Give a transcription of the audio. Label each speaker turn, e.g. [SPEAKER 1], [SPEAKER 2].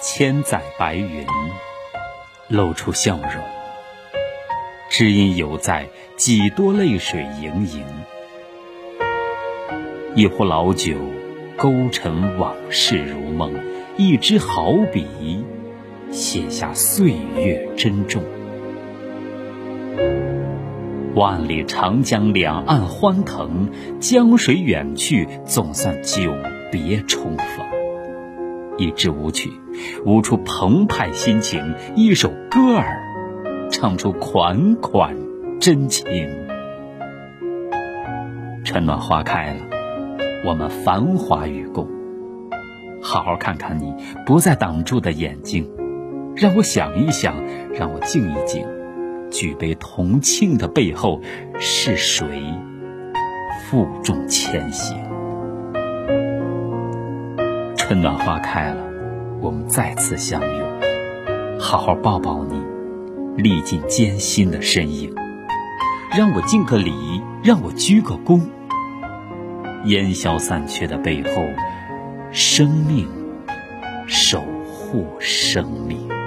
[SPEAKER 1] 千载白云，露出笑容。只因犹在几多泪水盈盈。一壶老酒，勾陈往事如梦；一支好笔，写下岁月珍重。万里长江两岸欢腾，江水远去，总算久别重逢。一支舞曲，舞出澎湃心情；一首歌儿，唱出款款真情。春暖花开了。我们繁华与共，好好看看你不再挡住的眼睛，让我想一想，让我静一静。举杯同庆的背后是谁负重前行？春暖花开了，我们再次相拥，好好抱抱你历尽艰辛的身影，让我敬个礼，让我鞠个躬。烟消散去的背后，生命守护生命。